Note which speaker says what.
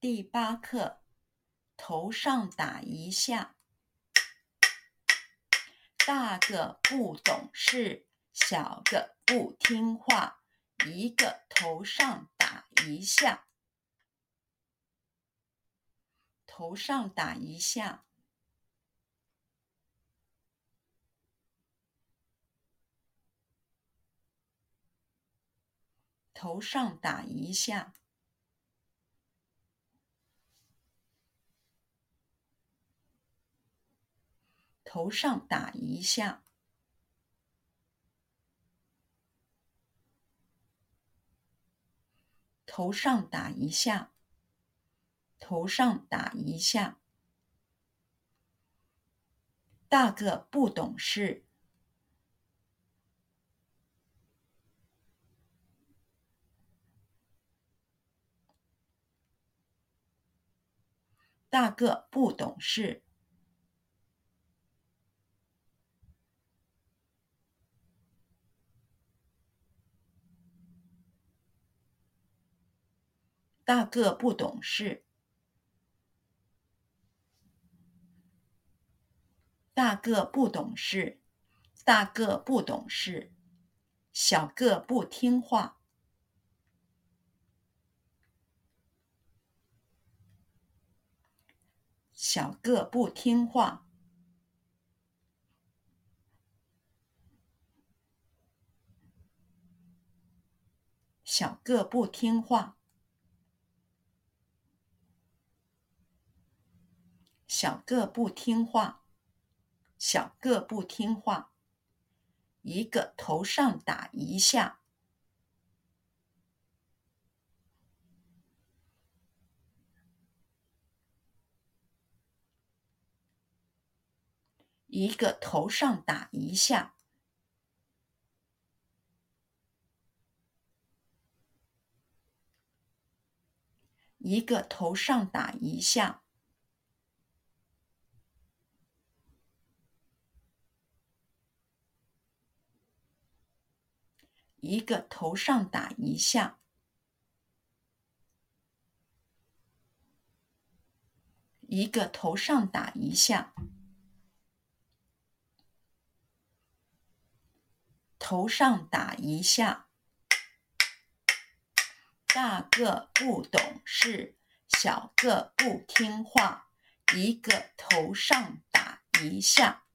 Speaker 1: 第八课，头上打一下。大个不懂事，小个不听话，一个头上打一下。头上打一下。头上打一下。头上打一下，头上打一下，头上打一下。大个不懂事，大个不懂事。大个不懂事，大个不懂事，大个不懂事，小个不听话，小个不听话，小个不听话。小个不听话，小个不听话，一个头上打一下，一个头上打一下，一个头上打一下。一个头上打一下，一个头上打一下，头上打一下。大个不懂事，小个不听话，一个头上打一下。